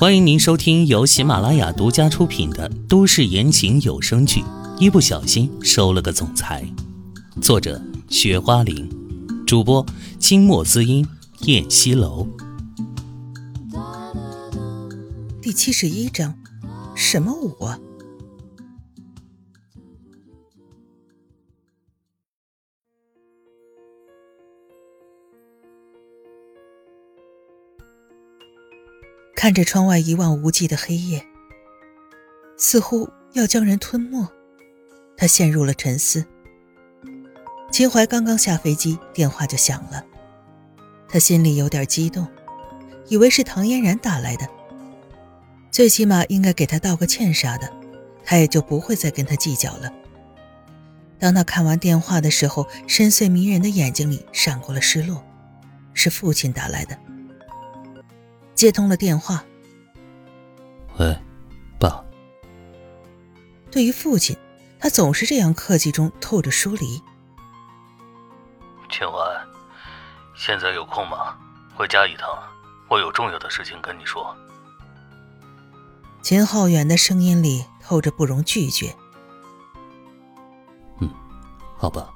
欢迎您收听由喜马拉雅独家出品的都市言情有声剧《一不小心收了个总裁》，作者：雪花玲，主播：清墨滋音、燕西楼。第七十一章，什么舞啊看着窗外一望无际的黑夜，似乎要将人吞没，他陷入了沉思。秦淮刚刚下飞机，电话就响了，他心里有点激动，以为是唐嫣然打来的，最起码应该给他道个歉啥的，他也就不会再跟他计较了。当他看完电话的时候，深邃迷人的眼睛里闪过了失落，是父亲打来的。接通了电话。喂，爸。对于父亲，他总是这样客气中透着疏离。秦淮，现在有空吗？回家一趟，我有重要的事情跟你说。秦浩远的声音里透着不容拒绝。嗯，好吧。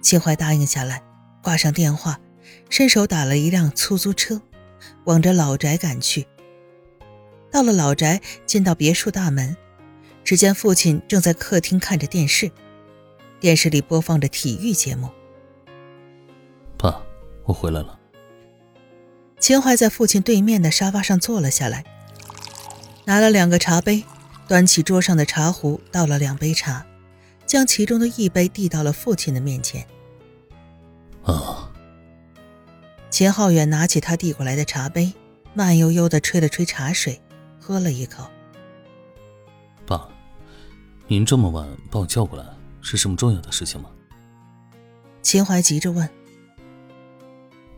秦淮答应下来，挂上电话，伸手打了一辆出租车。往着老宅赶去。到了老宅，进到别墅大门，只见父亲正在客厅看着电视，电视里播放着体育节目。爸，我回来了。秦淮在父亲对面的沙发上坐了下来，拿了两个茶杯，端起桌上的茶壶，倒了两杯茶，将其中的一杯递到了父亲的面前。啊。秦浩远拿起他递过来的茶杯，慢悠悠地吹了吹茶水，喝了一口。爸，您这么晚把我叫过来，是什么重要的事情吗？秦淮急着问。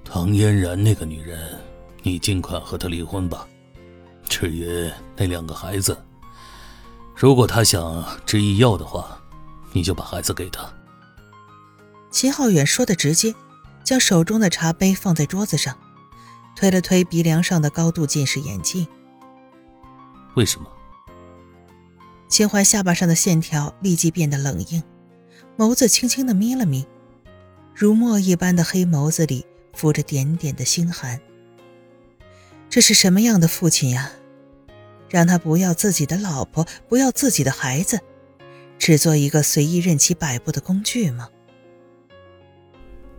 唐嫣然那个女人，你尽快和她离婚吧。至于那两个孩子，如果她想执意要的话，你就把孩子给她。秦浩远说的直接。将手中的茶杯放在桌子上，推了推鼻梁上的高度近视眼镜。为什么？秦淮下巴上的线条立即变得冷硬，眸子轻轻的眯了眯，如墨一般的黑眸子里浮着点点的心寒。这是什么样的父亲呀？让他不要自己的老婆，不要自己的孩子，只做一个随意任其摆布的工具吗？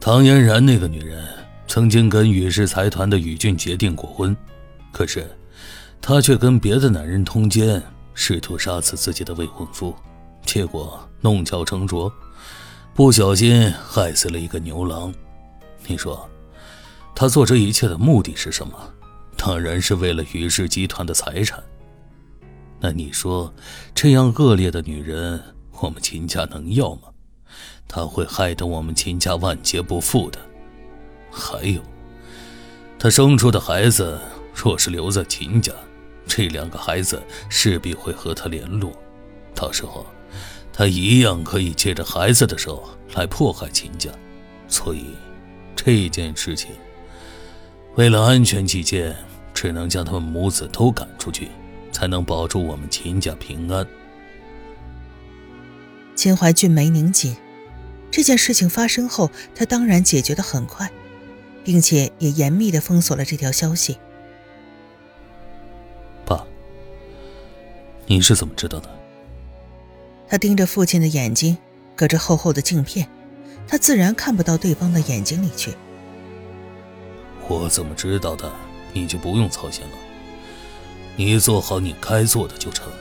唐嫣然那个女人曾经跟宇氏财团的宇俊杰订过婚，可是她却跟别的男人通奸，试图杀死自己的未婚夫，结果弄巧成拙，不小心害死了一个牛郎。你说，她做这一切的目的是什么？当然是为了宇氏集团的财产。那你说，这样恶劣的女人，我们秦家能要吗？他会害得我们秦家万劫不复的。还有，他生出的孩子若是留在秦家，这两个孩子势必会和他联络，到时候他一样可以借着孩子的手来迫害秦家。所以，这件事情为了安全起见，只能将他们母子都赶出去，才能保住我们秦家平安。秦淮俊眉拧紧。这件事情发生后，他当然解决的很快，并且也严密的封锁了这条消息。爸，你是怎么知道的？他盯着父亲的眼睛，隔着厚厚的镜片，他自然看不到对方的眼睛里去。我怎么知道的？你就不用操心了，你做好你该做的就成。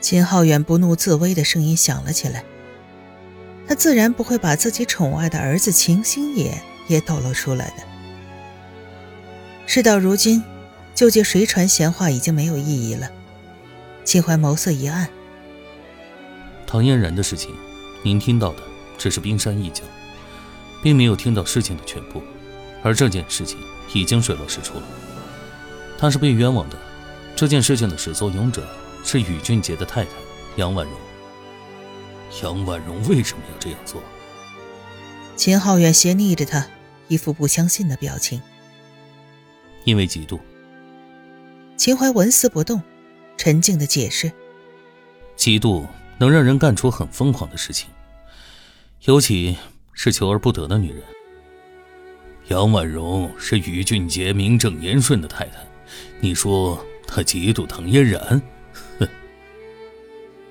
秦浩远不怒自威的声音响了起来。他自然不会把自己宠爱的儿子秦星野也抖露出来的。事到如今，纠结谁传闲话已经没有意义了。秦淮眸色一暗，唐嫣然的事情，您听到的只是冰山一角，并没有听到事情的全部。而这件事情已经水落石出了，他是被冤枉的。这件事情的始作俑者是宇俊杰的太太杨婉容。杨婉容为什么要这样做？秦浩远斜睨着他，一副不相信的表情。因为嫉妒，秦淮纹丝不动，沉静的解释：“嫉妒能让人干出很疯狂的事情，尤其是求而不得的女人。杨婉容是宇俊杰名正言顺的太太，你说她嫉妒唐嫣然？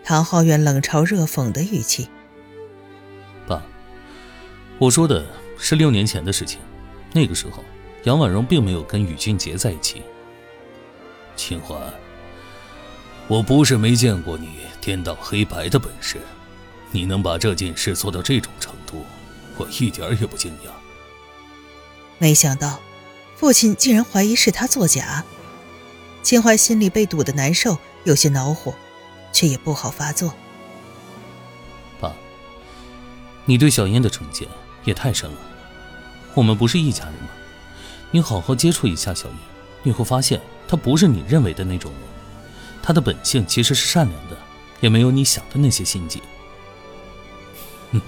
哼！”唐浩远冷嘲热讽的语气：“爸，我说的是六年前的事情，那个时候。”杨婉容并没有跟宇俊杰在一起。秦淮，我不是没见过你颠倒黑白的本事，你能把这件事做到这种程度，我一点也不惊讶。没想到，父亲竟然怀疑是他作假。秦淮心里被堵得难受，有些恼火，却也不好发作。爸，你对小燕的成见也太深了。我们不是一家人吗？你好好接触一下小燕，你会发现她不是你认为的那种人，她的本性其实是善良的，也没有你想的那些心机。哼，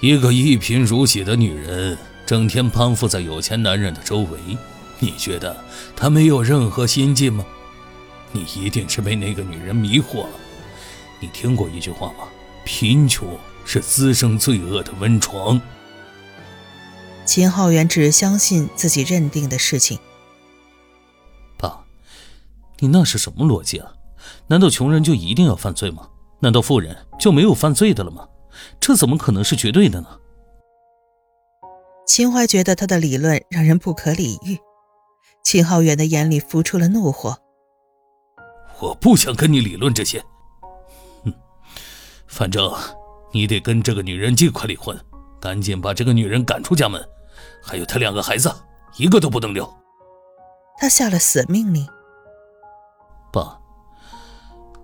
一个一贫如洗的女人，整天攀附在有钱男人的周围，你觉得她没有任何心计吗？你一定是被那个女人迷惑了。你听过一句话吗？贫穷是滋生罪恶的温床。秦浩远只相信自己认定的事情。爸，你那是什么逻辑啊？难道穷人就一定要犯罪吗？难道富人就没有犯罪的了吗？这怎么可能是绝对的呢？秦淮觉得他的理论让人不可理喻。秦浩远的眼里浮出了怒火。我不想跟你理论这些。哼，反正你得跟这个女人尽快离婚，赶紧把这个女人赶出家门。还有她两个孩子，一个都不能留。他下了死命令。爸，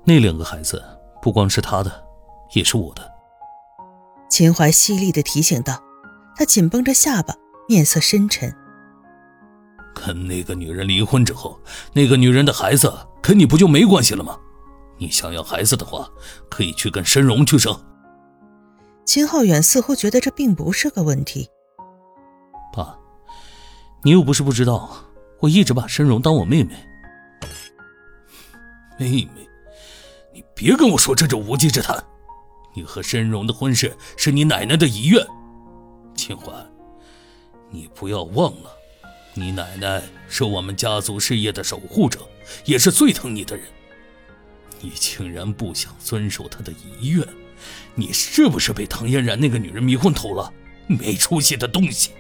那两个孩子不光是他的，也是我的。秦淮犀利的提醒道。他紧绷着下巴，面色深沉。跟那个女人离婚之后，那个女人的孩子跟你不就没关系了吗？你想要孩子的话，可以去跟申荣去生。秦浩远似乎觉得这并不是个问题。爸，你又不是不知道，我一直把申荣当我妹妹。妹妹，你别跟我说这种无稽之谈。你和申荣的婚事是你奶奶的遗愿。秦淮，你不要忘了，你奶奶是我们家族事业的守护者，也是最疼你的人。你竟然不想遵守他的遗愿，你是不是被唐嫣然那个女人迷昏头了？没出息的东西！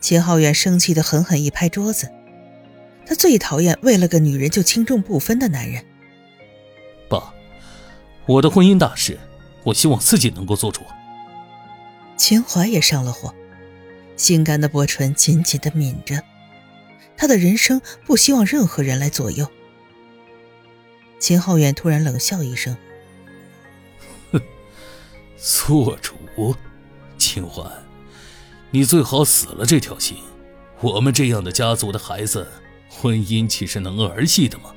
秦浩远生气的狠狠一拍桌子，他最讨厌为了个女人就轻重不分的男人。爸，我的婚姻大事，我希望自己能够做主。秦淮也上了火，性感的薄唇紧紧的抿着，他的人生不希望任何人来左右。秦浩远突然冷笑一声：“哼，做主，秦淮。”你最好死了这条心。我们这样的家族的孩子，婚姻岂是能儿戏的吗？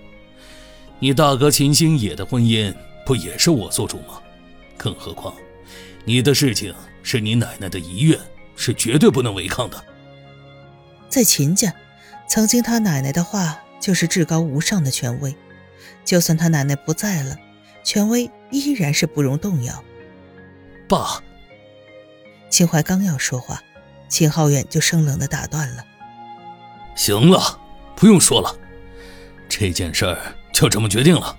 你大哥秦星野的婚姻不也是我做主吗？更何况，你的事情是你奶奶的遗愿，是绝对不能违抗的。在秦家，曾经他奶奶的话就是至高无上的权威，就算他奶奶不在了，权威依然是不容动摇。爸，秦淮刚要说话。秦浩远就生冷的打断了：“行了，不用说了，这件事儿就这么决定了。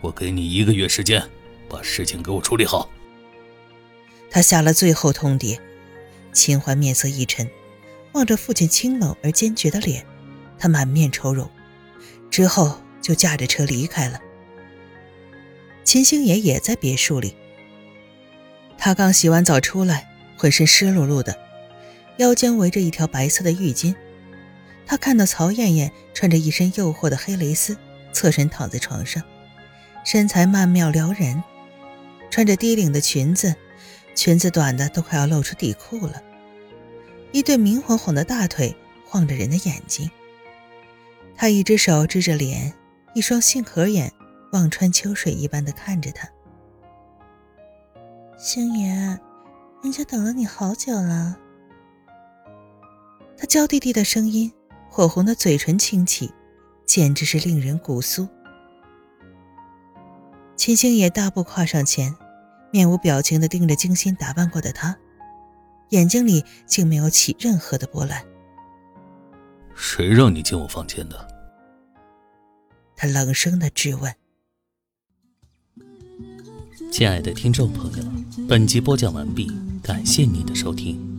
我给你一个月时间，把事情给我处理好。”他下了最后通牒。秦淮面色一沉，望着父亲清冷而坚决的脸，他满面愁容，之后就驾着车离开了。秦星野也在别墅里，他刚洗完澡出来，浑身湿漉漉的。腰间围着一条白色的浴巾，他看到曹艳艳穿着一身诱惑的黑蕾丝，侧身躺在床上，身材曼妙撩人，穿着低领的裙子，裙子短的都快要露出底裤了，一对明晃晃的大腿晃着人的眼睛。他一只手支着脸，一双杏核眼望穿秋水一般的看着他。星爷，人家等了你好久了。他娇滴滴的声音，火红的嘴唇轻启，简直是令人骨酥。秦星野大步跨上前，面无表情的盯着精心打扮过的他，眼睛里竟没有起任何的波澜。谁让你进我房间的？他冷声的质问。亲爱的听众朋友，本集播讲完毕，感谢您的收听。